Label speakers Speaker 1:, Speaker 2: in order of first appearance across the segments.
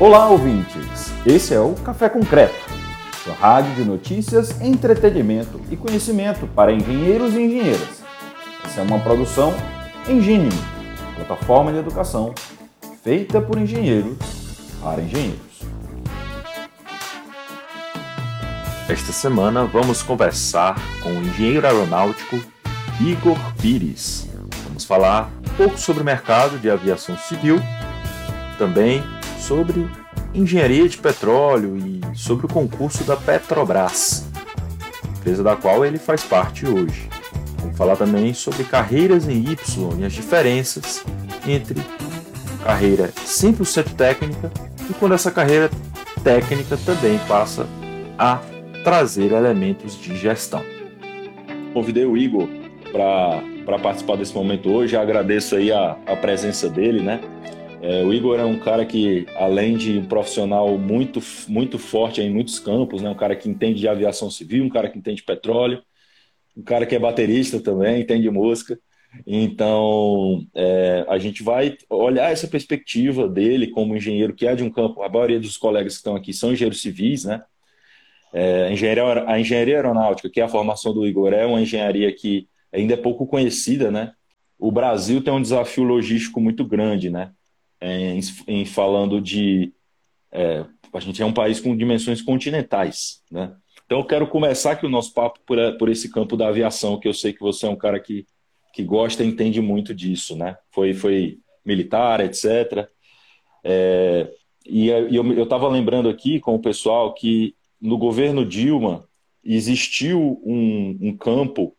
Speaker 1: Olá, ouvintes! Esse é o Café Concreto, sua rádio de notícias, entretenimento e conhecimento para engenheiros e engenheiras. Essa é uma produção Engine, plataforma de educação feita por engenheiros para engenheiros.
Speaker 2: Esta semana vamos conversar com o engenheiro aeronáutico Igor Pires. Vamos falar um pouco sobre o mercado de aviação civil, também sobre engenharia de petróleo e sobre o concurso da Petrobras, empresa da qual ele faz parte hoje. Vamos falar também sobre carreiras em Y e as diferenças entre carreira 100% técnica e quando essa carreira técnica também passa a trazer elementos de gestão. Convidei o Igor para participar desse momento hoje, agradeço aí a, a presença dele, né? É, o Igor é um cara que, além de um profissional muito, muito forte em muitos campos, né? um cara que entende de aviação civil, um cara que entende de petróleo, um cara que é baterista também, entende música. Então, é, a gente vai olhar essa perspectiva dele como engenheiro que é de um campo. A maioria dos colegas que estão aqui são engenheiros civis, né? É, a, engenharia, a engenharia aeronáutica, que é a formação do Igor, é uma engenharia que ainda é pouco conhecida, né? O Brasil tem um desafio logístico muito grande, né? Em, em falando de. É, a gente é um país com dimensões continentais, né? Então eu quero começar aqui o nosso papo por, por esse campo da aviação, que eu sei que você é um cara que, que gosta e entende muito disso, né? Foi, foi militar, etc. É, e eu estava lembrando aqui com o pessoal que no governo Dilma existiu um, um campo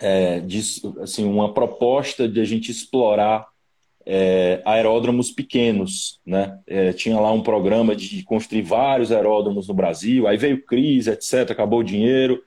Speaker 2: é, de assim, uma proposta de a gente explorar é, aeródromos pequenos, né? É, tinha lá um programa de construir vários aeródromos no Brasil, aí veio crise, etc., acabou o dinheiro,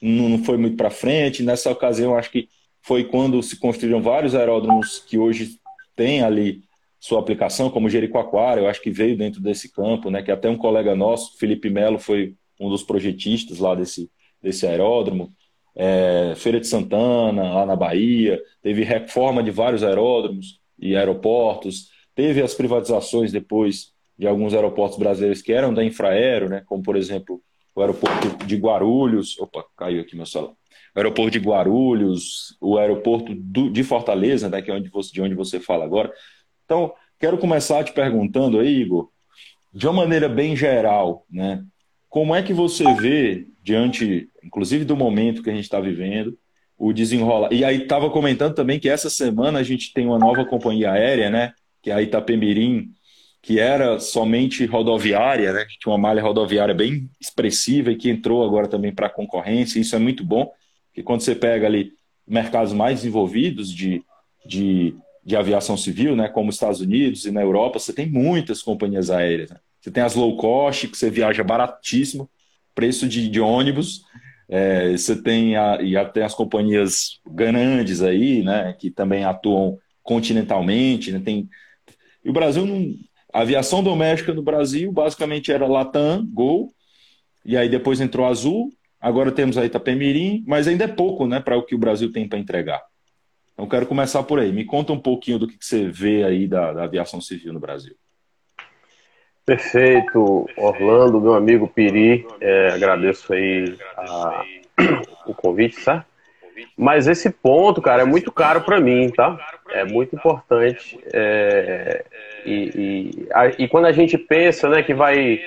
Speaker 2: não, foi muito para frente. Nessa ocasião, acho que foi quando se construíram vários aeródromos que hoje têm ali sua aplicação, como Jericoacoara, eu acho que veio dentro desse campo, né? Que até um colega nosso, Felipe Melo, foi um dos projetistas lá desse, desse aeródromo. É, Feira de Santana, lá na Bahia, teve reforma de vários aeródromos e aeroportos. Teve as privatizações depois de alguns aeroportos brasileiros que eram da Infraero, né, como por exemplo o aeroporto de Guarulhos. Opa, caiu aqui meu celular. O aeroporto de Guarulhos, o aeroporto do, de Fortaleza, né, que é onde você, de onde você fala agora. Então, quero começar te perguntando aí, Igor, de uma maneira bem geral, né, como é que você vê, diante, inclusive, do momento que a gente está vivendo, o desenrola. E aí estava comentando também que essa semana a gente tem uma nova companhia aérea, né? Que é a Itapemirim, que era somente rodoviária, né? Tinha uma malha rodoviária bem expressiva e que entrou agora também para a concorrência. Isso é muito bom, porque quando você pega ali mercados mais desenvolvidos de, de, de aviação civil, né? Como os Estados Unidos e na Europa, você tem muitas companhias aéreas. Né? Você tem as low cost, que você viaja baratíssimo, preço de, de ônibus, é, você tem a, e até as companhias grandes aí, né, que também atuam continentalmente, né, tem e o Brasil não, a aviação doméstica no Brasil basicamente era Latam, Gol, e aí depois entrou Azul, agora temos a Itapemirim, mas ainda é pouco, né, para o que o Brasil tem para entregar. Então quero começar por aí. Me conta um pouquinho do que, que você vê aí da, da aviação civil no Brasil.
Speaker 3: Perfeito, Orlando, meu amigo Piri, é, agradeço aí a, o convite, certo? Mas esse ponto, cara, é muito caro para mim, tá? É muito importante. É, e, e, a, e, quando a gente pensa né, que vai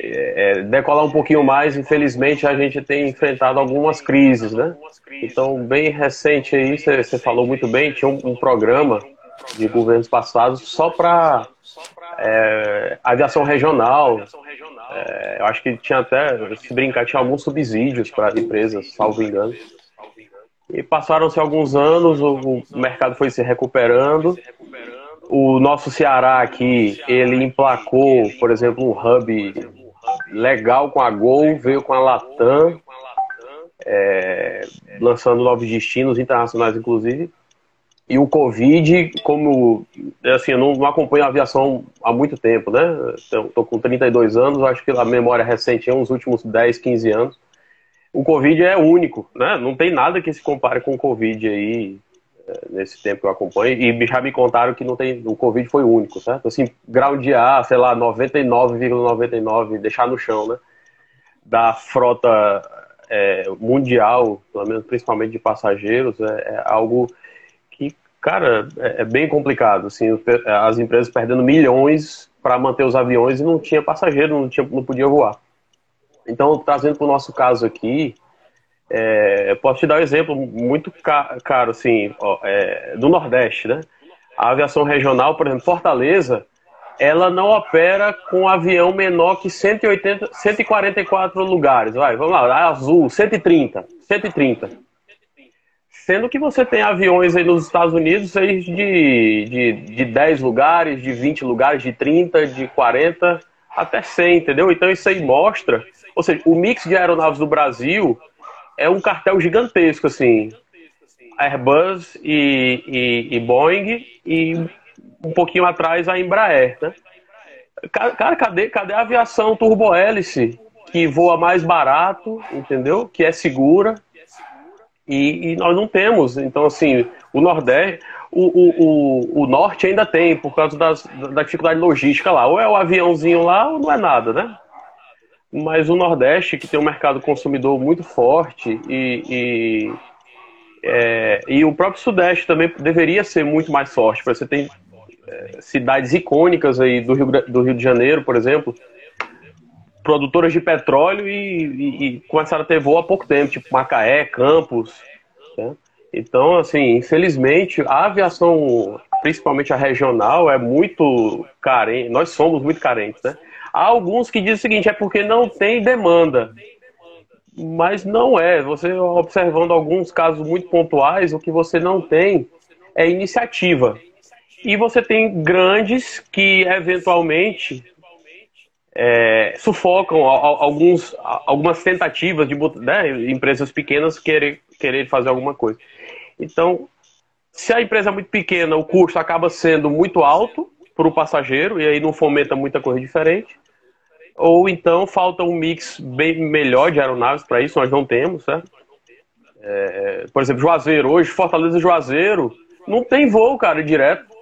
Speaker 3: é, decolar um pouquinho mais, infelizmente a gente tem enfrentado algumas crises, né? Então, bem recente aí, você falou muito bem, tinha um, um programa de governos passados só para é, aviação regional. É, eu acho que tinha até, se brincar, tinha alguns subsídios para empresas, salvo engano. E passaram-se alguns anos, o, mercado foi se recuperando. O nosso Ceará aqui, ele emplacou, por exemplo, um hub legal com a Gol, veio com a Latam, é, lançando novos destinos internacionais, inclusive. E o Covid, como assim, eu não, acompanho a aviação há muito tempo, né? Estou com 32 anos, acho que a memória recente é uns últimos 10, 15 anos. O Covid é único, né? Não tem nada que se compare com o Covid aí nesse tempo que eu acompanho, e já me contaram que não tem, o Covid foi único, certo? Assim, grau de ar, sei lá, 99,99, ,99, deixar no chão, né? Da frota é, mundial, pelo menos principalmente de passageiros, é, é algo cara, é, é, bem complicado, assim, as empresas perdendo milhões para manter os aviões e não tinha passageiro, não, tinha, não podia voar. Então, trazendo para o nosso caso aqui, é, posso te dar um exemplo muito caro, assim, ó, é, do Nordeste, né? A aviação regional, por exemplo, Fortaleza, ela não opera com avião menor que 180, 144 lugares. Vai, vamos lá, azul, 130, 130. Sendo que você tem aviões aí nos Estados Unidos de, de, de 10 lugares, de 20 lugares, de 30, de 40 até 100, entendeu? Então isso aí mostra, ou seja, o mix de aeronaves do Brasil é um cartel gigantesco, assim. Airbus e, e, e Boeing e um pouquinho atrás a Embraer, né? Cara, cadê, cadê a aviação turbohélice que voa mais barato, entendeu? Que é segura e, e nós não temos. Então, assim, o Nordeste, o, o, o, o Norte ainda tem por causa das, da dificuldade logística lá. Ou é o aviãozinho lá ou não é nada, né? Mas o Nordeste, que tem um mercado consumidor muito forte, e, e, é, e o próprio Sudeste também deveria ser muito mais forte. Você tem é, cidades icônicas aí do Rio, do Rio de Janeiro, por exemplo, produtoras de petróleo e, e, e começaram a ter voo há pouco tempo, tipo Macaé, Campos. Né? Então, assim, infelizmente, a aviação, principalmente a regional, é muito carente. Nós somos muito carentes, né? Há alguns que dizem o seguinte, é porque não tem demanda. Mas não é. Você observando alguns casos muito pontuais, o que você não tem é iniciativa. E você tem grandes que eventualmente é, sufocam alguns, algumas tentativas de né, empresas pequenas querer, querer fazer alguma coisa. Então, se a empresa é muito pequena, o custo acaba sendo muito alto para o passageiro e aí não fomenta muita coisa diferente ou então falta um mix bem melhor de aeronaves para isso, nós não temos, certo? É, por exemplo, Juazeiro, hoje, Fortaleza Juazeiro, não tem voo, cara, direto.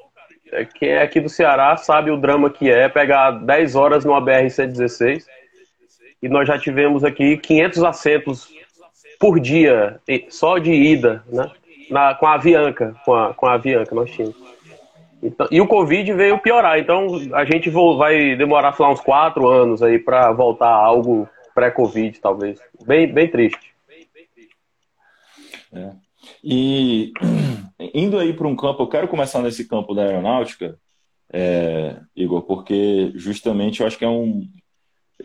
Speaker 3: É, quem é aqui do Ceará sabe o drama que é pegar 10 horas numa BR-116 e nós já tivemos aqui 500 assentos por dia, só de ida, né? Na, com a Avianca, com a, com a Avianca nós tínhamos. Então, e o Covid veio piorar, então a gente vai demorar lá, uns quatro anos aí para voltar a algo pré-Covid, talvez. Bem, bem triste.
Speaker 2: É. E indo aí para um campo, eu quero começar nesse campo da aeronáutica, é, Igor, porque justamente eu acho que é um.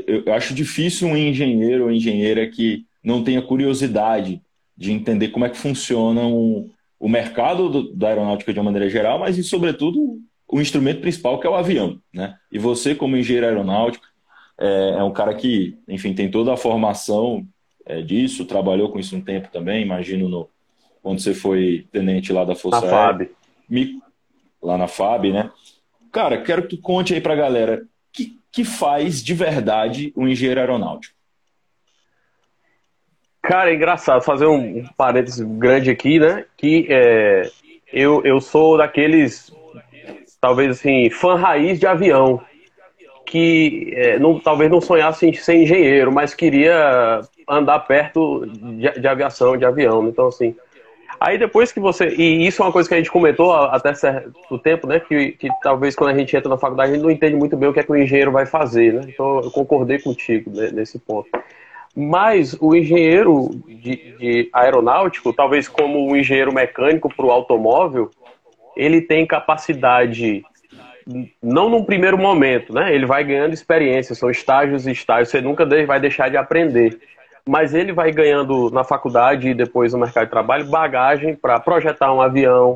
Speaker 2: Eu acho difícil um engenheiro ou engenheira que não tenha curiosidade de entender como é que funciona um, o mercado do, da aeronáutica de uma maneira geral, mas e sobretudo o instrumento principal que é o avião, né? E você como engenheiro aeronáutico é, é um cara que, enfim, tem toda a formação é, disso, trabalhou com isso um tempo também, imagino no quando você foi tenente lá da Força
Speaker 3: na FAB.
Speaker 2: Me, lá na FAB, né? Cara, quero que tu conte aí pra galera que que faz de verdade um engenheiro aeronáutico.
Speaker 3: Cara, é engraçado fazer um, parênteses grande aqui, né? Que é, eu, eu sou daqueles, talvez assim, fã raiz de avião, que é, não, talvez não sonhasse em ser engenheiro, mas queria andar perto de, de aviação, de avião. Então, assim, Aí depois que você. E isso é uma coisa que a gente comentou até certo tempo, né? Que, que talvez quando a gente entra na faculdade a gente não entende muito bem o que é que o engenheiro vai fazer, né? Então eu concordei contigo nesse ponto. Mas o engenheiro de, de aeronáutico, talvez como o engenheiro mecânico para o automóvel, ele tem capacidade, não num primeiro momento, né? Ele vai ganhando experiência, são estágios e estágios, você nunca vai deixar de aprender. Mas ele vai ganhando na faculdade e depois no mercado de trabalho bagagem para projetar um avião,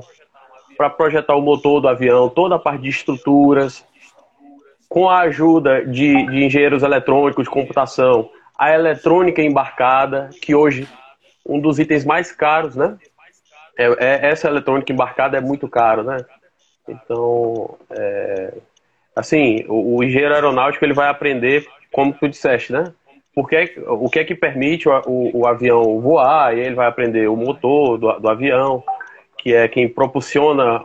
Speaker 3: para projetar o motor do avião, toda a parte de estruturas, com a ajuda de, de engenheiros eletrônicos, de computação, a eletrônica embarcada, que hoje um dos itens mais caros, né? É, é, essa eletrônica embarcada é muito caro, né? Então, é, assim, o, o, engenheiro aeronáutico ele vai aprender, como tu disseste, né? Porque, o que é que permite o, o, o avião voar, e ele vai aprender o motor do, do avião, que é quem propulsiona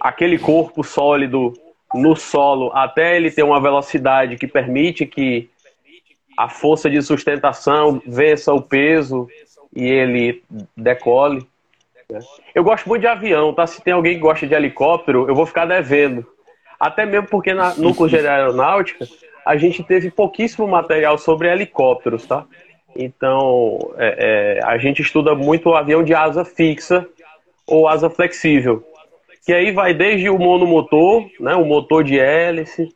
Speaker 3: aquele corpo sólido no solo até ele ter uma velocidade que permite que a força de sustentação vença o peso e ele decole. Né? Eu gosto muito de avião, tá? Se tem alguém que gosta de helicóptero, eu vou ficar devendo. Até mesmo porque na, no curso de aeronáutica a gente teve pouquíssimo material sobre helicópteros, tá? Então é, é, a gente estuda muito o avião de asa fixa ou asa flexível, que aí vai desde o monomotor, né, o motor de hélice,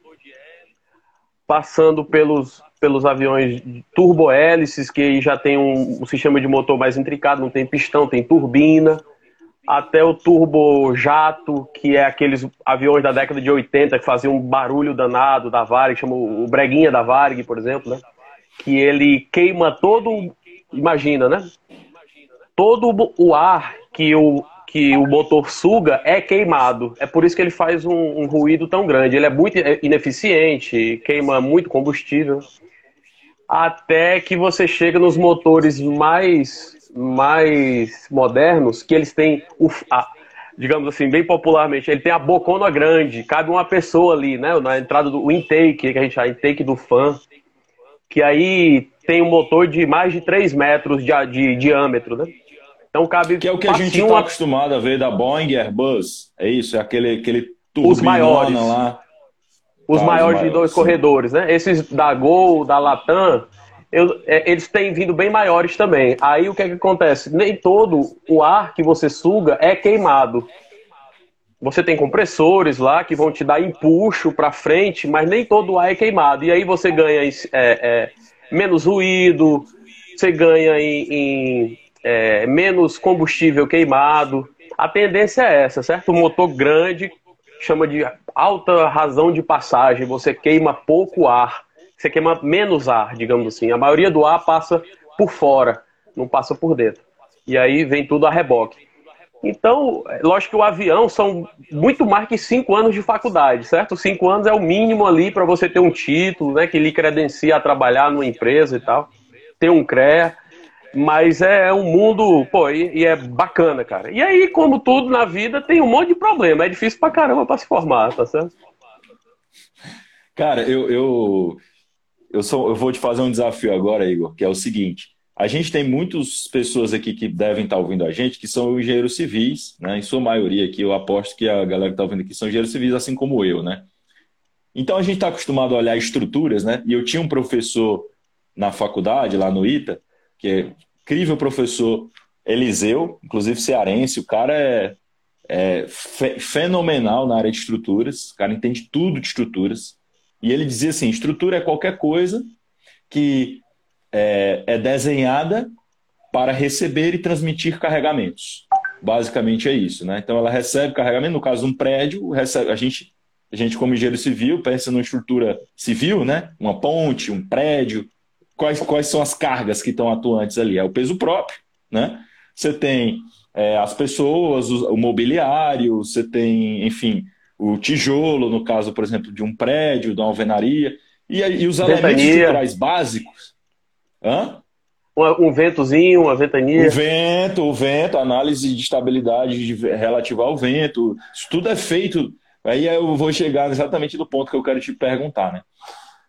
Speaker 3: passando pelos, pelos aviões turbohélices, que já tem um, um, sistema de motor mais intricado, não tem pistão, tem turbina, até o turbojato, que é aqueles aviões da década de 80 que faziam um barulho danado da Varig, chama o Breguinha da Varig, por exemplo, né? que ele queima todo, imagina, né? Todo o ar que o que o motor suga é queimado. É por isso que ele faz um, um ruído tão grande. Ele é muito ineficiente, queima muito combustível. Até que você chega nos motores mais, mais modernos, que eles têm, o, a, digamos assim, bem popularmente, ele tem a bocona grande, cabe uma pessoa ali, né? Na entrada do intake, que a gente chama intake do fan, que aí tem um motor de mais de 3 metros de, de diâmetro, né?
Speaker 2: Então cabe. Que é o que a gente está acostumado a ver da Boeing Airbus. É isso, é aquele, aquele
Speaker 3: Os maiores. lá. Os tá, maiores, de dois sim. corredores, né? Esses da Gol, da Latam, eu, é, eles têm vindo bem maiores também. Aí o que, é que acontece? Nem todo o ar que você suga é queimado. Você tem compressores lá que vão te dar empuxo para frente, mas nem todo o ar é queimado. E aí você ganha é, é, menos ruído, você ganha em, em é, menos combustível queimado. A tendência é essa, certo? Um motor grande chama de alta razão de passagem, você queima pouco ar, você queima menos ar, digamos assim. A maioria do ar passa por fora, não passa por dentro. E aí vem tudo a reboque. Então, lógico que o avião são muito mais que cinco anos de faculdade, certo? Cinco anos é o mínimo ali para você ter um título, né, que lhe credencia a trabalhar numa empresa e tal, ter um CREA. Mas é um mundo, pô, e, e, é bacana, cara. E aí, como tudo na vida, tem um monte de problema. É difícil pra caramba pra se formar, tá certo?
Speaker 2: Cara, eu, eu, eu, sou, eu vou te fazer um desafio agora, Igor, que é o seguinte. A gente tem muitas pessoas aqui que devem estar ouvindo a gente que são engenheiros civis, né? Em sua maioria aqui, eu aposto que a galera que está ouvindo aqui são engenheiros civis, assim como eu, né? Então a gente está acostumado a olhar estruturas, né? E eu tinha um professor na faculdade, lá no ITA, que é incrível professor Eliseu, inclusive cearense, o cara é, é fe fenomenal na área de estruturas, o cara entende tudo de estruturas. E ele dizia assim: estrutura é qualquer coisa que é, é desenhada para receber e transmitir carregamentos. Basicamente é isso, né? Então ela recebe carregamento, no caso de um prédio, recebe, a gente, a gente como engenheiro civil pensa numa estrutura civil, né? Uma ponte, um prédio, quais, quais são as cargas que estão atuantes ali? É o peso próprio, né? Você tem é, as pessoas, o, o, mobiliário, você tem, enfim, o tijolo, no caso, por exemplo, de um prédio, de uma alvenaria, e, e os ventania. elementos estruturais básicos.
Speaker 3: Hã? Um, um ventozinho, uma ventania.
Speaker 2: O vento, o vento, análise de estabilidade de, relativa ao vento, isso tudo é feito. Aí eu vou chegar exatamente do ponto que eu quero te perguntar, né?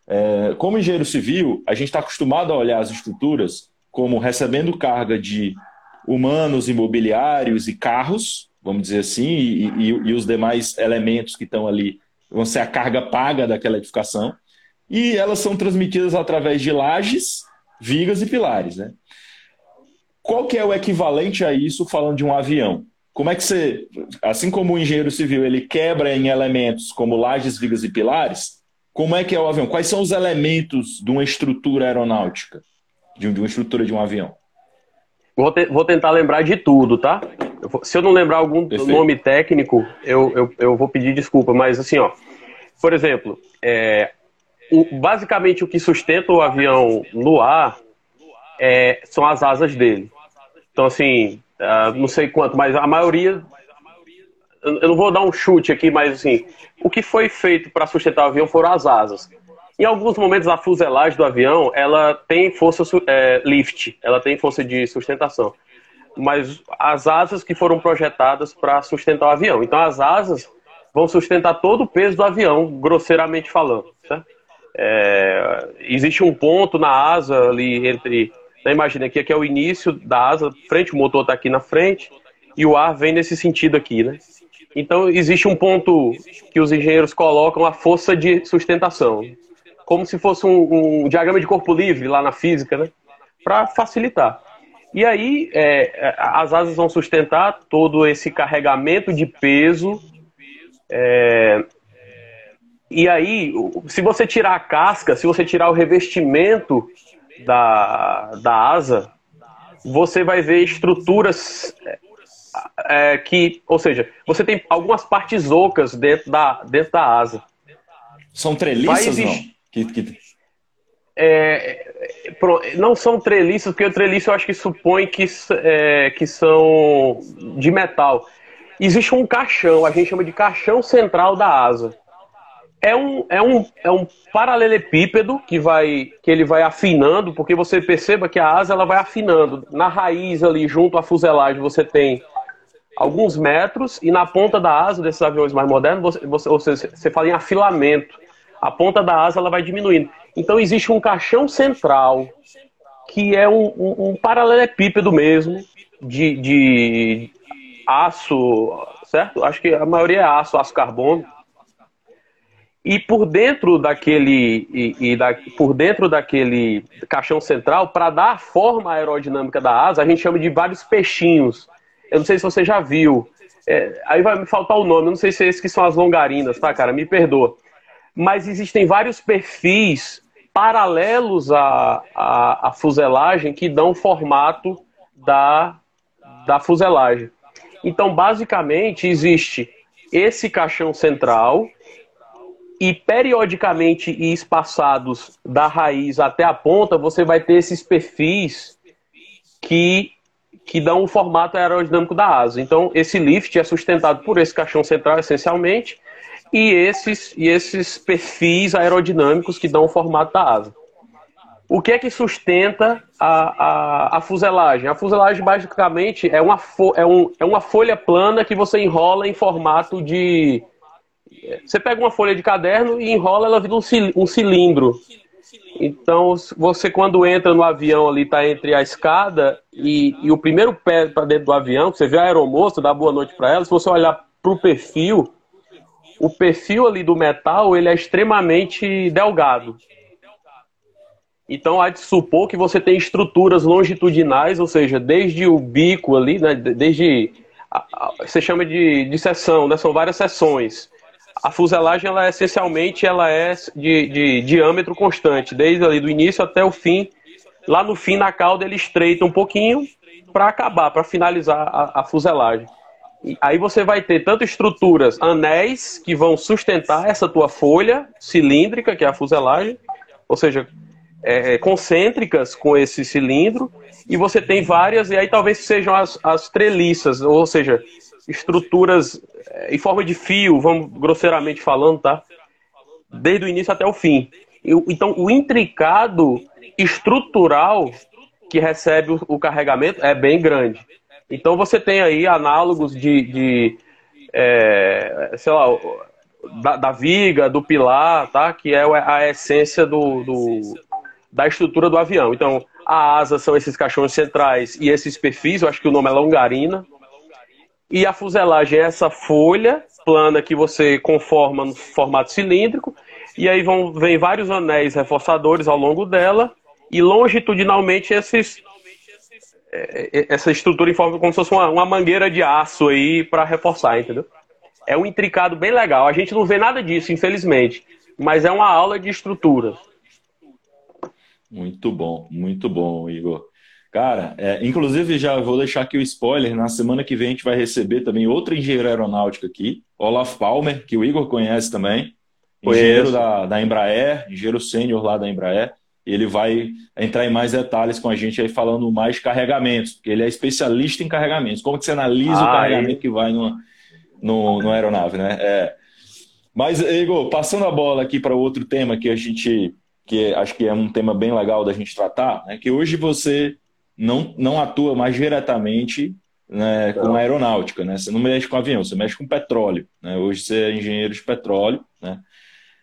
Speaker 2: É, como engenheiro civil, a gente está acostumado a olhar as estruturas como recebendo carga de humanos, imobiliários e carros, vamos dizer assim, e, e, e os demais elementos que estão ali vão ser a carga paga daquela edificação. E elas são transmitidas através de lajes, vigas e pilares. Né? Qual que é o equivalente a isso falando de um avião? Como é que você, assim como o engenheiro civil ele quebra em elementos como lajes, vigas e pilares, como é que é o avião? Quais são os elementos de uma estrutura aeronáutica, de, uma estrutura de um avião?
Speaker 3: Vou, te, vou tentar lembrar de tudo, tá? Eu, se eu não lembrar algum Perfeito. nome técnico, eu, eu, eu, vou pedir desculpa, mas assim, ó, por exemplo, é, o, basicamente o que sustenta o avião no ar é, são as asas dele. Então, assim, uh, não sei quanto, mas a maioria eu não vou dar um chute aqui, mas assim, o que foi feito para sustentar o avião foram as asas. Em alguns momentos, a fuselagem do avião ela tem força é, lift, ela tem força de sustentação. Mas as asas que foram projetadas para sustentar o avião. Então as asas vão sustentar todo o peso do avião, grosseiramente falando. Certo? É, existe um ponto na asa ali entre. Né, imagina aqui, aqui é o início da asa, frente, o motor está aqui na frente, e o ar vem nesse sentido aqui, né? Então existe um ponto que os engenheiros colocam a força de sustentação, como se fosse um, um diagrama de corpo livre lá na física, né? Para facilitar. E aí é, as asas vão sustentar todo esse carregamento de peso. É, e aí, se você tirar a casca, se você tirar o revestimento da, da asa, você vai ver estruturas é, que, ou seja, você tem algumas partes ocas dentro da, dentro da asa.
Speaker 2: São treliças, não? Que, que...
Speaker 3: É, não são treliças, porque o treliço eu acho que supõe que, é, que são de metal. Existe um caixão, a gente chama de caixão central da asa. É um, é um, é um paralelepípedo que, vai, que ele vai afinando, porque você perceba que a asa ela vai afinando. Na raiz ali, junto à fuselagem, você tem alguns metros, e na ponta da asa desses aviões mais modernos, você, você, seja, você fala em afilamento. A ponta da asa ela vai diminuindo. Então existe um caixão central, que é um, um, um paralelepípedo mesmo, de, de aço, certo? Acho que a maioria é aço, aço carbono. E por dentro daquele e, e da, por dentro daquele caixão central, para dar a forma aerodinâmica da asa, a gente chama de vários peixinhos. Eu não sei se você já viu. É, aí vai me faltar o nome, eu não sei se é esses que são as longarinas, tá, cara? Me perdoa. Mas existem vários perfis paralelos à, à, à fuselagem que dão formato da, da fuselagem. Então, basicamente, existe esse caixão central e periodicamente e espaçados da raiz até a ponta, você vai ter esses perfis que que dão o formato aerodinâmico da asa. Então, esse lift é sustentado por esse caixão central, essencialmente, e esses, e esses perfis aerodinâmicos que dão o formato da asa. O que é que sustenta a, a, a fuselagem? A fuselagem, basicamente, é uma, é, um, é uma folha plana que você enrola em formato de. Você pega uma folha de caderno e enrola, ela vira um cilindro. Então, você quando entra no avião ali, está entre a escada e, e o primeiro pé para dentro do avião, você vê a aeromoça, dá boa noite para ela, se você olhar para o perfil, o perfil ali do metal, ele é extremamente delgado. Então, há de supor que você tem estruturas longitudinais, ou seja, desde o bico ali, né, desde... Você chama de, de seção, né, são várias seções a fuselagem ela é, essencialmente ela é de, de, diâmetro constante, desde ali do início até o fim. Lá no fim, na cauda, ele estreita um pouquinho para acabar, para finalizar a, a fuselagem. Aí você vai ter tanto estruturas, anéis, que vão sustentar essa tua folha cilíndrica, que é a fuselagem, ou seja, é, é concêntricas com esse cilindro, e você tem várias, e aí talvez sejam as, as treliças, ou seja, estruturas eh, em forma de fio, vamos grosseiramente falando, tá? Desde o início até o fim. Então, o intricado estrutural que recebe o carregamento é bem grande. Então, você tem aí análogos de, de é, sei lá, da, da, viga, do pilar, tá? Que é a essência do, do, da estrutura do avião. Então, a asa são esses caixões centrais e esses perfis, eu acho que o nome é longarina, e a fuselagem é essa folha plana que você conforma no formato cilíndrico. E aí vão, vem vários anéis reforçadores ao longo dela. E longitudinalmente esses, essa estrutura em forma como se fosse uma, uma mangueira de aço aí para reforçar, entendeu? É um intricado bem legal. A gente não vê nada disso, infelizmente. Mas é uma aula de estruturas.
Speaker 2: Muito bom, muito bom, Igor. Cara, é, inclusive já vou deixar aqui o spoiler, na semana que vem a gente vai receber também outro engenheiro aeronáutico aqui, Olaf Palmer, que o Igor conhece também, engenheiro da, da Embraer, engenheiro sênior lá da Embraer, ele vai entrar em mais detalhes com a gente aí falando mais de carregamentos, porque ele é especialista em carregamentos, como que você analisa ah, o carregamento é. que vai no, no, no aeronave, né? É. Mas, Igor, passando a bola aqui para outro tema que a gente, que acho que é um tema bem legal da gente tratar, é que hoje você não, não atua mais diretamente né, com aeronáutica, né? Você não mexe com avião, você mexe com petróleo. Né? Hoje você é engenheiro de petróleo, né?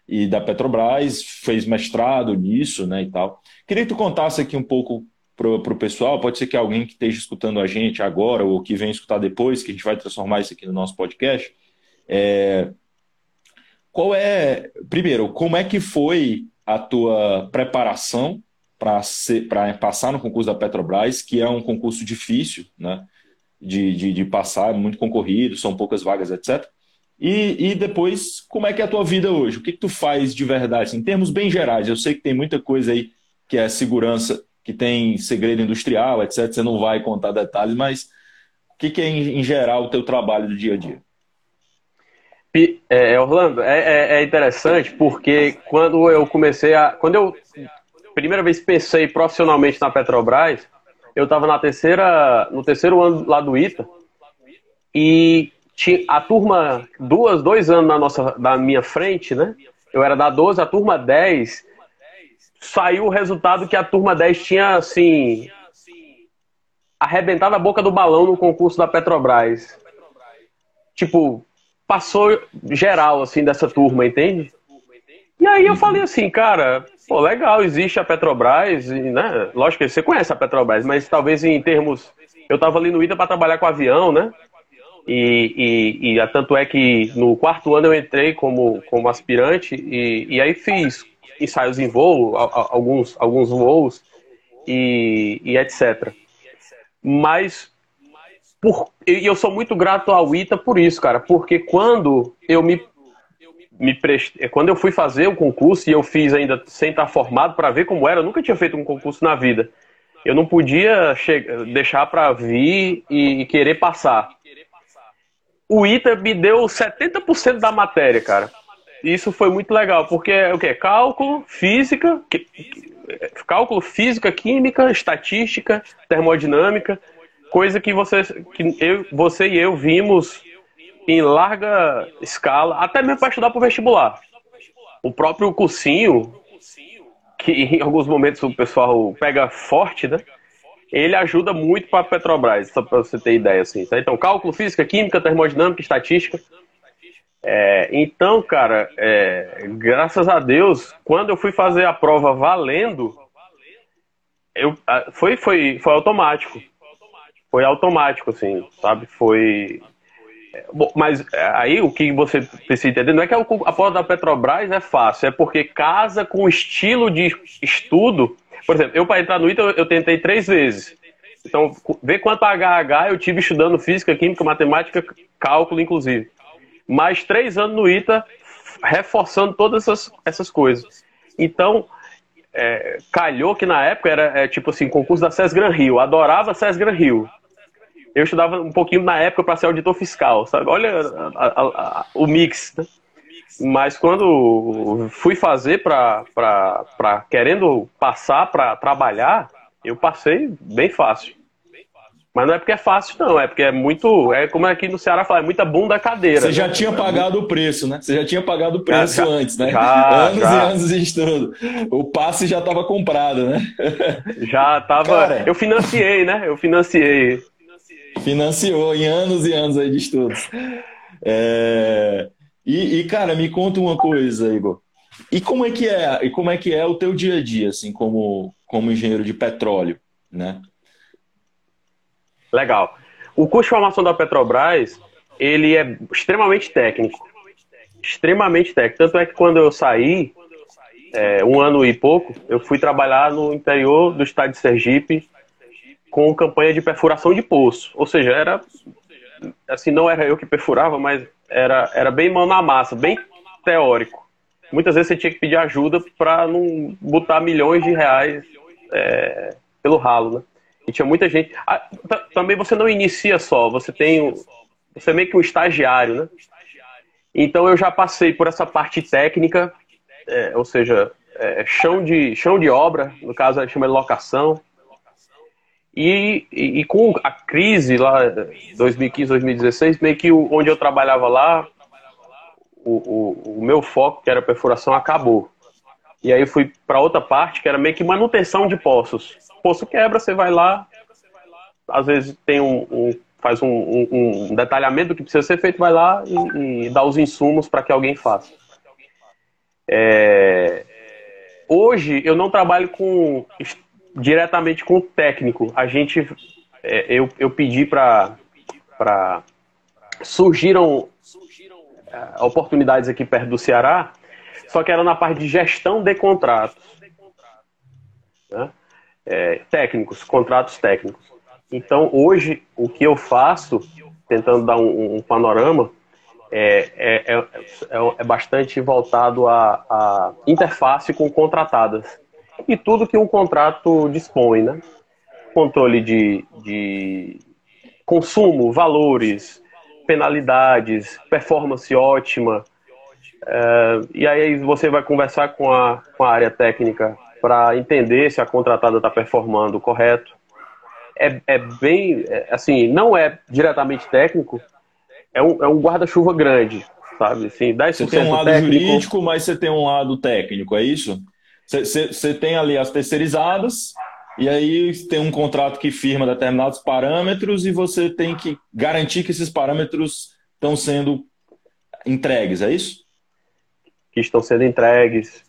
Speaker 2: E da Petrobras, fez mestrado nisso, né, e tal. Queria que tu contasse aqui um pouco para o pessoal, pode ser que alguém que esteja escutando a gente agora ou que venha escutar depois, que a gente vai transformar isso aqui no nosso podcast. É... Qual é, primeiro, como é que foi a tua preparação para passar no concurso da Petrobras, que é um concurso difícil, né? De, de, de passar, muito concorrido, são poucas vagas, etc. E, e depois, como é que é a tua vida hoje? O que, que tu faz de verdade, assim, em termos bem gerais? Eu sei que tem muita coisa aí que é segurança, que tem segredo industrial, etc. Você não vai contar detalhes, mas o que, que é, em, em geral, o teu trabalho do dia a dia?
Speaker 3: É, Orlando, é, é, é, interessante porque quando eu comecei a. Quando eu primeira vez pensei profissionalmente na Petrobras, eu estava na terceira, no terceiro ano lá do ITA e a turma, duas, dois anos na, nossa, na minha frente, né? Eu era da 12, a turma 10, saiu o resultado que a turma 10 tinha, assim, arrebentado a boca do balão no concurso da Petrobras. Tipo, passou geral, assim, dessa turma, entende? E aí eu falei assim, cara, pô, legal, existe a Petrobras, né? Lógico que você conhece a Petrobras, mas talvez em termos. Eu tava ali no ITA para trabalhar com avião, né? E, e, e, tanto é que no quarto ano eu entrei como, como aspirante e, e aí fiz ensaios em voo, alguns, alguns voos e, e etc. Mas por, e eu sou muito grato ao ITA por isso, cara, porque quando eu me me prestei, quando eu fui fazer o concurso e eu fiz ainda sem estar formado para ver como era, eu nunca tinha feito um concurso na vida. Eu não podia deixar para vir e, e querer passar. O ITA me deu 70% da matéria, cara. Isso foi muito legal, porque é o que? Cálculo, física, que, cálculo, física, química, estatística, termodinâmica, coisa que você, que eu, você e eu vimos em larga escala, até mesmo para estudar para o vestibular. O próprio cursinho, que em alguns momentos o pessoal pega forte, né? Ele ajuda muito para a Petrobras, só para você ter ideia assim. Tá? Então, cálculo, física, química, termodinâmica, estatística. É, então, cara, é, graças a Deus, quando eu fui fazer a prova valendo, eu, foi, foi, foi automático. Foi automático, assim, sabe? Foi Bom, mas é, aí o que você precisa entender não é que a prova da Petrobras é fácil, é porque casa com o estilo de estudo. Por exemplo, eu para entrar no ITA eu tentei três vezes. Então, vê quanto HH eu tive estudando física, química, matemática, cálculo, inclusive. Mais três anos no ITA, reforçando todas essas, essas coisas. Então, é, calhou que na época era é, tipo assim, concurso da SES Gran Rio. Adorava SES Gran Rio eu estudava um pouquinho na época para ser auditor fiscal, sabe? Olha a, a, a, o mix, né? Mas quando fui fazer para querendo passar para trabalhar, eu passei bem fácil. Mas não é porque é fácil, não. É porque é muito. É como aqui no Ceará fala, é muita bunda cadeira.
Speaker 2: Você já né? tinha pagado o preço, né? Você já tinha pagado o preço já, antes, né? Já, anos já. e anos de estudo. O passe já estava comprado, né?
Speaker 3: Já estava. Eu financiei, né? Eu financiei.
Speaker 2: Financiou em anos e anos aí de estudos. É... E, e, cara, me conta uma coisa, Igor. E como é que é? E como é que é o teu dia a dia, assim, como, como engenheiro de petróleo, né?
Speaker 3: Legal. O curso de formação da Petrobras, ele é extremamente técnico. Extremamente técnico. Tanto é que quando eu saí, é, um ano e pouco, eu fui trabalhar no interior do estado de Sergipe, com campanha de perfuração de poço. Ou seja, era assim, não era eu que perfurava, mas era, era bem mão na massa, bem teórico. Muitas vezes você tinha que pedir ajuda para não botar milhões de reais é, pelo ralo, né? E tinha muita gente. Ah, também você não inicia só, você tem. Você é meio que um estagiário, né? Então eu já passei por essa parte técnica, é, ou seja, é, chão, de, chão de obra, no caso chama de locação, e, e, com a crise lá, 2015, 2016, meio que onde eu trabalhava lá, o, o, o, meu foco, que era perfuração, acabou. E aí fui para outra parte, que era meio que manutenção de poços. Poço quebra, você vai lá, às vezes tem um, um faz um, um, um, detalhamento do que precisa ser feito, vai lá e, e dá os insumos para que alguém faça. É, hoje eu não trabalho com diretamente com o técnico. A gente, é, eu, eu pedi para surgiram é, oportunidades aqui perto do Ceará, só que era na parte de gestão de contratos, né? é, técnicos, contratos técnicos. Então hoje o que eu faço, tentando dar um, um panorama, é, é, é, é, bastante voltado à, interface com contratadas e tudo que um contrato dispõe, né? Controle de, de consumo, valores, penalidades, performance ótima. É, e aí você vai conversar com a, com a área técnica para entender se a contratada está performando correto. É, é bem, é, assim, não é diretamente técnico, é um, é um guarda-chuva grande, sabe? Assim, 10%
Speaker 2: você tem um lado técnico, jurídico, mas você tem um lado técnico, é isso? Você tem ali as terceirizadas, e aí tem um contrato que firma determinados parâmetros e você tem que garantir que esses parâmetros estão sendo entregues, é isso?
Speaker 3: Que estão sendo entregues.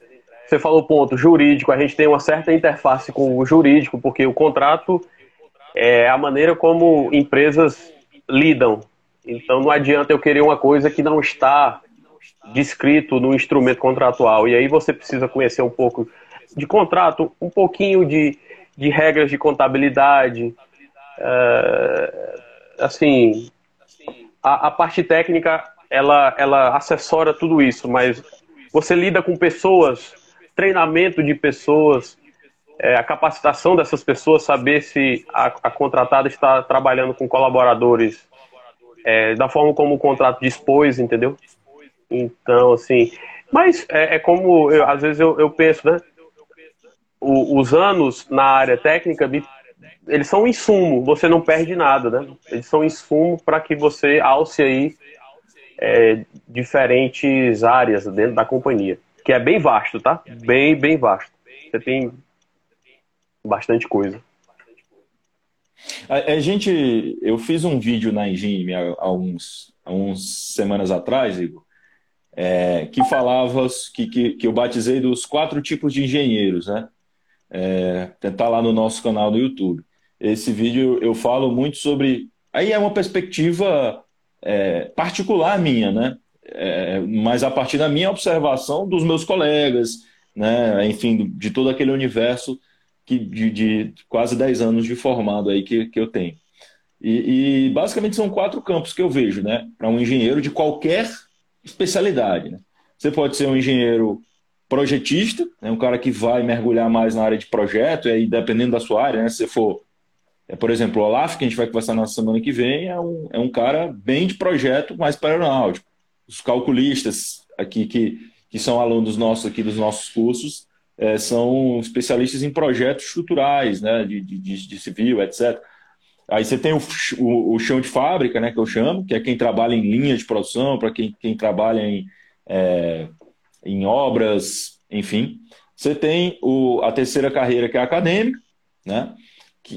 Speaker 3: Você falou ponto jurídico, a gente tem uma certa interface com o jurídico, porque o contrato é a maneira como empresas lidam. Então não adianta eu querer uma coisa que não está descrito no instrumento contratual. E aí você precisa conhecer um pouco de contrato, um pouquinho de, de regras de contabilidade. Uh, assim, a, a, parte técnica ela, ela assessora tudo isso, mas você lida com pessoas, treinamento de pessoas, é, a capacitação dessas pessoas, saber se a, a contratada está trabalhando com colaboradores é, da forma como o contrato dispôs, entendeu? Então, assim. Mas é, é como, eu, às vezes eu, eu penso, né? O, os anos na área técnica, eles são um insumo, você não perde nada, né? Eles são um insumo para que você alce aí é, diferentes áreas dentro da companhia. Que é bem vasto, tá? Bem, bem vasto. Você tem bastante coisa.
Speaker 2: A, a gente, eu fiz um vídeo na Engine há, há, uns, há uns semanas atrás, Igor, é, que falava que, que, que, eu batizei dos quatro tipos de engenheiros, né? É, tentar lá no nosso canal do YouTube. Esse vídeo eu falo muito sobre. Aí é uma perspectiva é, particular minha, né? É, mas a partir da minha observação dos meus colegas, né? Enfim, de todo aquele universo que, de, de quase 10 anos de formado aí que, que eu tenho. E, e basicamente são quatro campos que eu vejo, né? Para um engenheiro de qualquer especialidade. Né? Você pode ser um engenheiro projetista, né? um cara que vai mergulhar mais na área de projeto, e aí dependendo da sua área, né? se for, é, por exemplo, o Olaf, que a gente vai conversar na semana que vem, é um, é um cara bem de projeto, mais para aeronáutico. Os calculistas aqui que, que são alunos nossos aqui dos nossos cursos, é, são especialistas em projetos estruturais, né? de, de, de civil, etc., Aí você tem o, o, o, chão de fábrica, né, que eu chamo, que é quem trabalha em linha de produção, para quem, quem trabalha em, é, em obras, enfim. Você tem o, a terceira carreira, que é a acadêmica, né?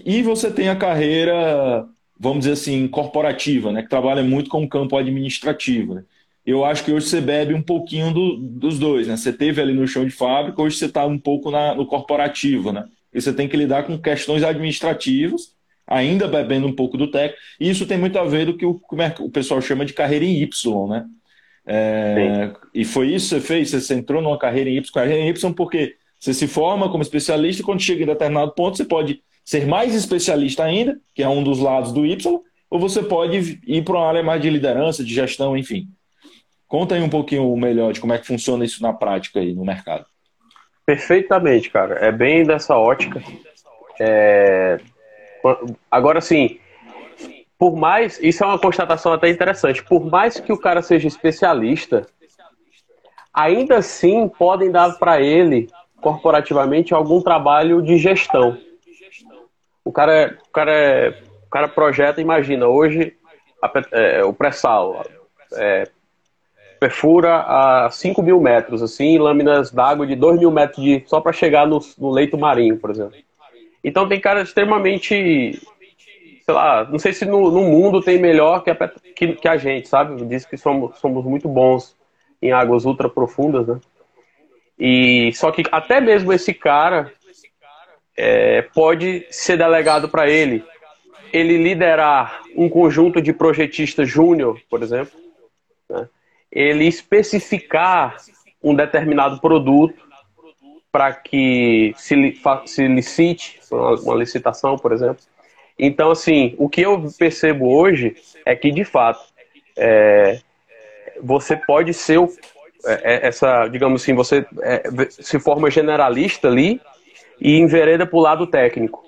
Speaker 2: E você tem a carreira, vamos dizer assim, corporativa, né? Que trabalha muito com o campo administrativo. Né? Eu acho que hoje você bebe um pouquinho do, dos dois, né? Você teve ali no chão de fábrica, hoje você está um pouco na, no corporativo, né? E você tem que lidar com questões administrativas ainda bebendo um pouco do técnico. E isso tem muito a ver do que o, o pessoal chama de carreira em Y, né? É, e foi isso que você fez? Você entrou numa carreira em Y, carreira em Y porque você se forma como especialista e quando chega em determinado ponto você pode ser mais especialista ainda, que é um dos lados do Y, ou você pode ir para uma área mais de liderança, de gestão, enfim. Conta aí um pouquinho melhor de como é que funciona isso na prática aí no mercado.
Speaker 3: Perfeitamente, cara. É bem dessa ótica. É, Agora, sim, por mais. Isso é uma constatação até interessante. Por mais que o cara seja especialista, ainda assim podem dar para ele, corporativamente, algum trabalho de gestão. O cara, é, o cara, é, o cara projeta, imagina, hoje a, é, o pré-sal é, perfura a 5 mil metros, assim, lâminas d'água de 2 mil metros de, só para chegar no, no leito marinho, por exemplo. Então tem caras extremamente sei lá, não sei se no, no mundo tem melhor que a, que, que a gente, sabe? Diz que somos, somos muito bons em águas ultra profundas, né? E só que até mesmo esse cara é, pode ser delegado para ele ele liderar um conjunto de projetistas júnior, por exemplo, né? ele especificar um determinado produto para que se, se licite uma, licitação, por exemplo. Então, assim, o que eu percebo hoje é que, de fato, é, você pode ser o, é, é essa, digamos assim, você é, se forma generalista ali e envereda para o lado técnico.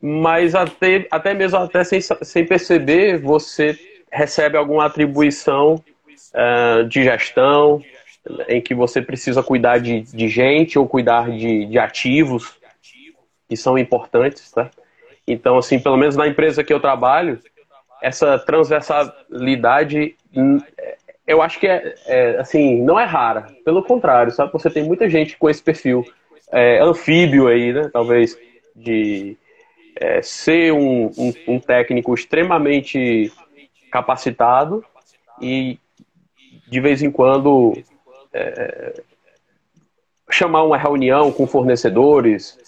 Speaker 3: Mas até, até mesmo até sem, sem perceber, você recebe alguma atribuição uh, de gestão, em que você precisa cuidar de, de gente ou cuidar de, de ativos que são importantes, tá? Então, assim, pelo menos na empresa que eu trabalho, essa transversalidade, hum, eu acho que é, é, assim, não é rara. Pelo contrário, sabe? Você tem muita gente com esse perfil é, anfíbio aí, né? Talvez de é, ser um, um, um técnico extremamente capacitado e de vez em quando é, chamar uma reunião com fornecedores,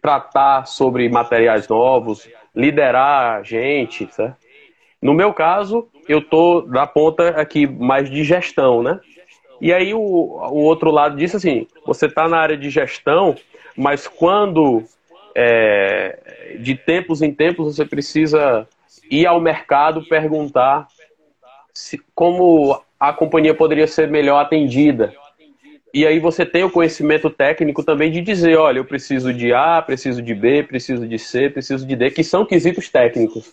Speaker 3: tratar sobre materiais novos, liderar a gente, certo? No meu caso, eu tô na ponta aqui mais de gestão, né? E aí o, o outro lado disso assim, você está na área de gestão, mas quando é, de tempos em tempos você precisa ir ao mercado perguntar se, como a companhia poderia ser melhor atendida. E aí você tem o conhecimento técnico também de dizer, olha, eu preciso de A, preciso de B, preciso de C, preciso de D, que são quesitos técnicos.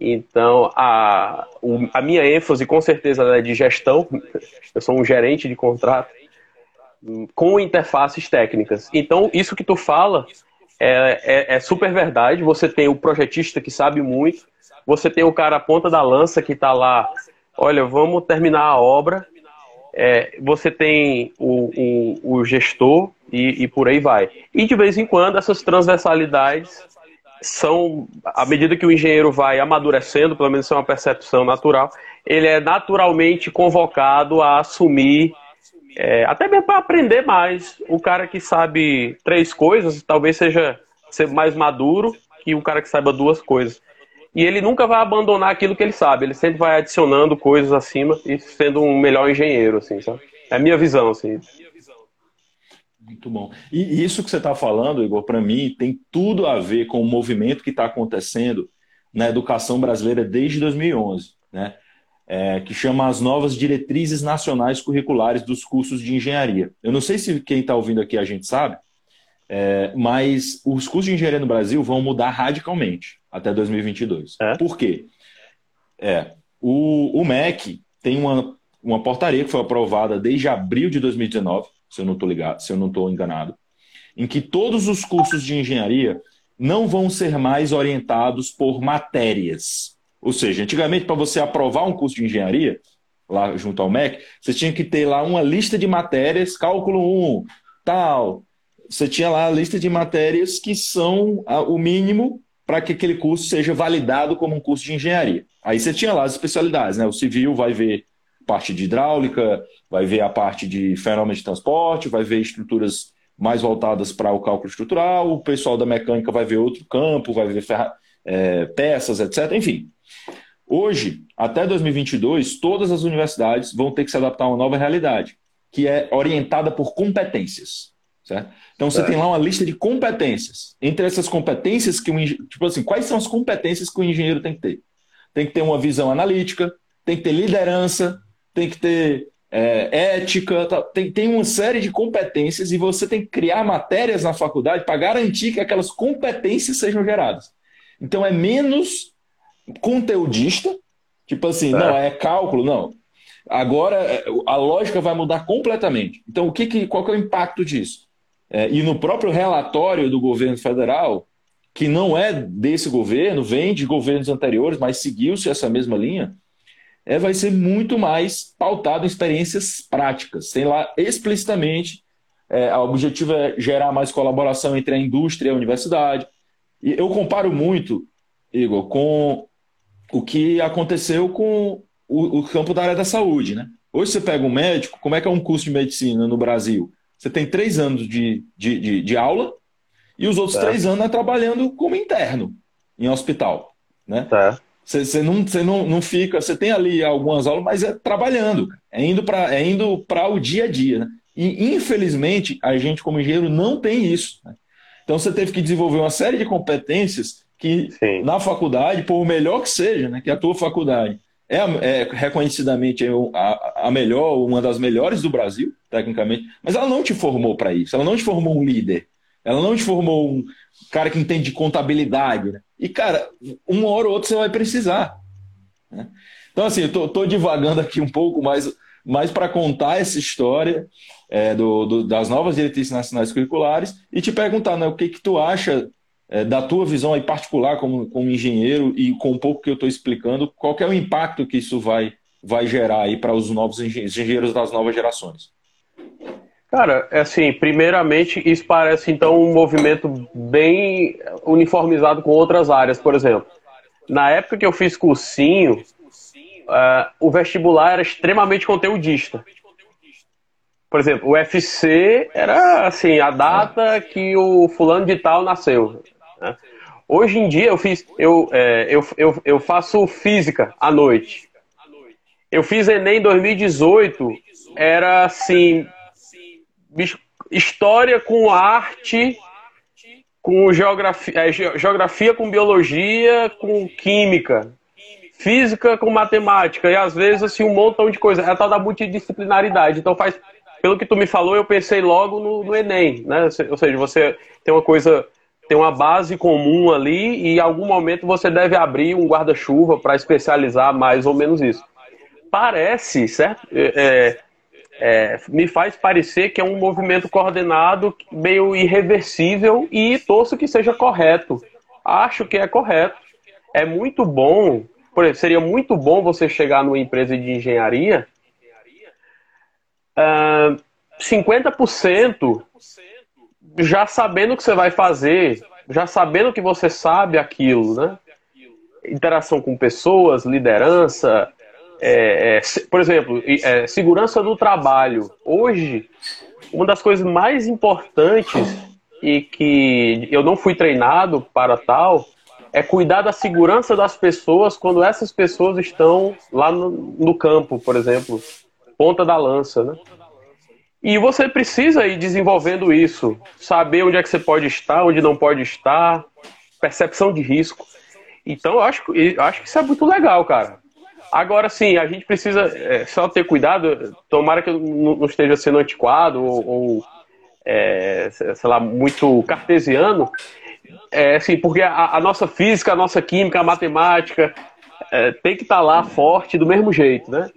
Speaker 3: Então, a, a minha ênfase com certeza é de gestão. Eu sou um gerente de contrato com interfaces técnicas. Então, isso que tu fala é, é, é super verdade. Você tem o projetista que sabe muito, você tem o cara ponta da lança que está lá olha, vamos terminar a obra. É, você tem o, o, o gestor e, e, por aí vai. E de vez em quando essas transversalidades são, à medida que o engenheiro vai amadurecendo, pelo menos é uma percepção natural, ele é naturalmente convocado a assumir, é, até mesmo para aprender mais. O cara que sabe três coisas talvez seja ser mais maduro que o cara que saiba duas coisas. E ele nunca vai abandonar aquilo que ele sabe, ele sempre vai adicionando coisas acima e sendo um melhor engenheiro, assim, sabe? É a minha visão, assim.
Speaker 2: Muito bom. E isso que você está falando, Igor, para mim tem tudo a ver com o movimento que está acontecendo na educação brasileira desde 2011, né? É, que chama as novas diretrizes nacionais curriculares dos cursos de engenharia. Eu não sei se quem está ouvindo aqui a gente sabe, é, mas os cursos de engenharia no Brasil vão mudar radicalmente até 2022. É? Por quê? É, o, o MEC tem uma, uma portaria que foi aprovada desde abril de 2019, se eu não estou ligado, se eu não estou enganado, em que todos os cursos de engenharia não vão ser mais orientados por matérias. Ou seja, antigamente, para você aprovar um curso de engenharia, lá junto ao MEC, você tinha que ter lá uma lista de matérias, cálculo 1, tal, você tinha lá a lista de matérias que são o mínimo para que aquele curso seja validado como um curso de engenharia. Aí você tinha lá as especialidades, né? O civil vai ver parte de hidráulica, vai ver a parte de fenômenos de transporte, vai ver estruturas mais voltadas para o cálculo estrutural, o pessoal da mecânica vai ver outro campo, vai ver ferra... é, peças, etc. Enfim, hoje, até 2022, todas as universidades vão ter que se adaptar a uma nova realidade, que é orientada por competências. Certo? Então você tem lá uma lista de competências. Entre essas competências que um tipo assim, quais são as competências que o engenheiro tem que ter? Tem que ter uma visão analítica, tem que ter liderança, tem que ter é, ética, tá? tem, tem uma série de competências e você tem que criar matérias na faculdade para garantir que aquelas competências sejam geradas. Então é menos conteudista, tipo assim, é. não, é cálculo, não. Agora é, a lógica vai mudar completamente. Então, o que, que qual que é o impacto disso? É, e no próprio relatório do governo federal, que não é desse governo, vem de governos anteriores, mas seguiu-se essa mesma linha, é, vai ser muito mais pautado em experiências práticas. Tem lá explicitamente é, o objetivo é gerar mais colaboração entre a indústria e a universidade. E eu comparo muito Igor, com o que aconteceu com o, o, campo da área da saúde, né? Hoje você pega um médico, como é que é um curso de medicina no Brasil? Você tem três anos de, de, de, de aula e os outros tá. três anos é trabalhando como interno em hospital, né? Tá. Você, você, não, você não, não fica, você tem ali algumas aulas, mas é trabalhando, é indo para é indo o dia a dia, né? E infelizmente a gente como engenheiro não tem isso. Né? Então você teve que desenvolver uma série de competências que Sim. na faculdade, por melhor que seja, né, que a tua faculdade é, é reconhecidamente é a, a, melhor, uma das melhores do Brasil, tecnicamente, mas ela não te formou para isso, ela não te formou um líder, ela não te formou um cara que entende de contabilidade. Né? E, cara, uma hora ou outra você vai precisar. Né? Então, assim, eu tô, tô divagando aqui um pouco mais, mais para contar essa história é, do, do, das novas diretrizes nacionais curriculares e te perguntar né, o que, que tu acha é, da tua visão aí particular como, como engenheiro e com um pouco que eu estou explicando, qual é o impacto que isso vai, vai gerar aí para os novos engenheiros das novas gerações?
Speaker 3: Cara, é assim, primeiramente, isso parece então um movimento bem uniformizado com outras áreas, por exemplo. Na época que eu fiz cursinho, uh, o vestibular era extremamente conteudista. Por exemplo, o UFC era assim, a data que o fulano de tal nasceu. Né? Hoje em dia eu fiz, eu, é, eu, eu, eu faço física à noite. Eu fiz Enem em 2018, era assim, história com arte, com geografia, é, geografia com biologia, com química, física com matemática, e às vezes assim um montão de coisa. É a tal da multidisciplinaridade. Então faz, pelo que tu me falou, eu pensei logo no, no Enem, né? Ou seja, você tem uma coisa tem uma base comum ali e em algum momento você deve abrir um guarda-chuva para especializar mais ou menos isso. Parece, certo? É, é, é, me faz parecer que é um movimento coordenado meio irreversível e torço que seja correto. Acho que é correto. É muito bom, por exemplo, seria muito bom você chegar numa empresa de engenharia, uh, 50% já sabendo o que você vai fazer, já sabendo que você sabe aquilo, né? Interação com pessoas, liderança, é, é, por exemplo, é, segurança do trabalho. Hoje, uma das coisas mais importantes e que eu não fui treinado para tal é cuidar da segurança das pessoas quando essas pessoas estão lá no, no campo, por exemplo, ponta da lança, né? E você precisa ir desenvolvendo isso, saber onde é que você pode estar, onde não pode estar, percepção de risco. Então, eu acho, eu acho que isso é muito legal, cara. Agora, sim, a gente precisa é, só ter cuidado, tomara que não esteja sendo antiquado ou, ou é, sei lá, muito cartesiano, é, assim, porque a, a, nossa física, a nossa química, a matemática é, tem que estar tá lá forte do mesmo jeito, né?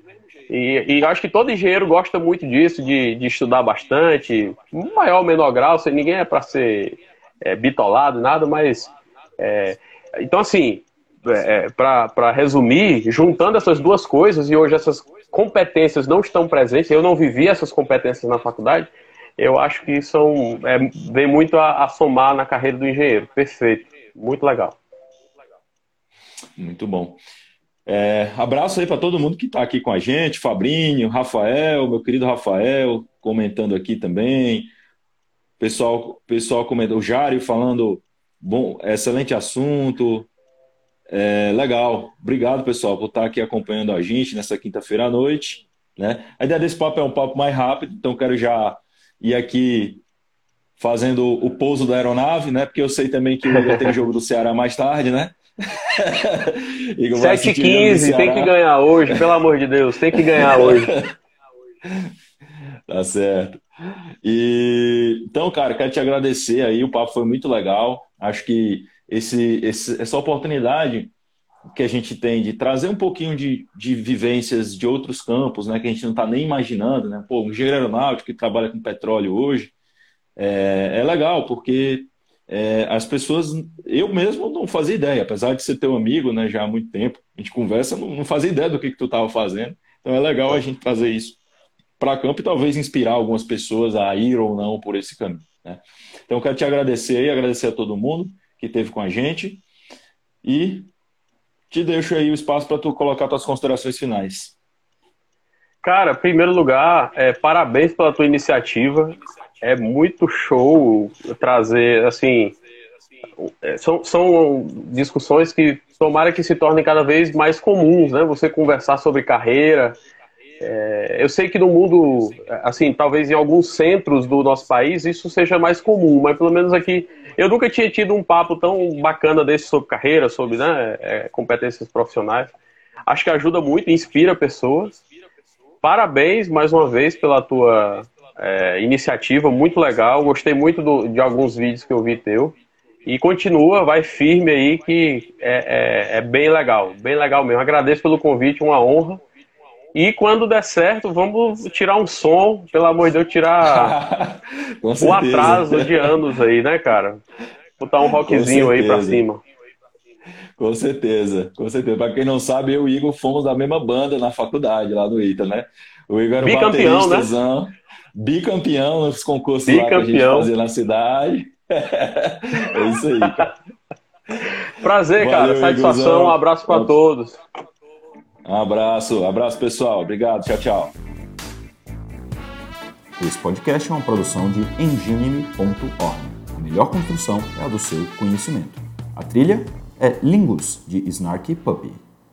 Speaker 3: E, e acho que todo engenheiro gosta muito disso, de, de estudar bastante, maior ou menor grau, sem, ninguém é para ser é, bitolado, nada, mas. É, então, assim, é, é para resumir, juntando essas duas coisas, e hoje essas competências não estão presentes, eu não vivi essas competências na faculdade, eu acho que são, é, vem muito a, a somar na carreira do engenheiro. Perfeito. Muito legal.
Speaker 2: Muito bom. É, abraço aí para todo mundo que está aqui com a gente, Fabrinho, Rafael, meu querido Rafael, comentando aqui também. Pessoal, pessoal comentando, o Jário falando, bom, excelente assunto. É, legal. Obrigado, pessoal, por estar aqui acompanhando a gente nessa quinta-feira à noite. Né? A ideia desse papo é um papo mais rápido, então quero já ir aqui fazendo o pouso da aeronave, né? Porque eu sei também que vai ter jogo do Ceará mais tarde, né?
Speaker 3: 7h15, tem que ganhar hoje, pelo amor de Deus, tem que ganhar hoje.
Speaker 2: tá certo. E então, cara, quero te agradecer aí, o papo foi muito legal. Acho que esse, esse, essa oportunidade que a gente tem de trazer um pouquinho de, de vivências de outros campos, né, que a gente não está nem imaginando, né? Pô, um engenheiro aeronáutico que trabalha com petróleo hoje é, é legal, porque é, as pessoas, eu mesmo não fazia ideia, apesar de ser teu amigo né, já há muito tempo, a gente conversa, não, não fazia ideia do que, que tu estava fazendo. Então é legal a gente trazer isso para campo e talvez inspirar algumas pessoas a ir ou não por esse caminho. Né? Então eu quero te agradecer e agradecer a todo mundo que esteve com a gente. e te deixo aí o espaço para tu colocar tuas considerações finais.
Speaker 3: Cara, primeiro lugar, é, parabéns pela tua iniciativa. É muito show trazer, assim, é, são, são discussões que tomara que se tornem cada vez mais comuns, né? Você conversar sobre carreira. É, eu sei que no mundo, assim, talvez em alguns centros do nosso país isso seja mais comum, mas pelo menos aqui eu nunca tinha tido um papo tão bacana desse sobre carreira, sobre né, é, competências profissionais. Acho que ajuda muito, inspira pessoas. Parabéns mais uma vez pela tua é, iniciativa, muito legal. Gostei muito do, de alguns vídeos que eu vi teu. E continua, vai firme aí, que é, é, é, bem legal, bem legal mesmo. Agradeço pelo convite, uma honra. E quando der certo, vamos tirar um som, pelo amor de Deus, tirar o atraso de anos aí, né, cara? Botar um rockzinho aí pra cima.
Speaker 2: Com certeza, com certeza. Pra quem não sabe, eu e o Igor fomos da mesma banda na faculdade, lá no ITA, né? O Igor era
Speaker 3: bicampeão,
Speaker 2: né? Bicampeão nos concursos bicampeão. lá que a gente fazia na cidade. é isso aí, cara.
Speaker 3: Prazer, Valeu, cara. Satisfação. Um abraço para todos.
Speaker 2: Um abraço, abraço pessoal. Obrigado, tchau, tchau. Esse podcast é uma produção de engine.org. A melhor construção é a do seu conhecimento. A trilha é Lingus, de Snarky Puppy.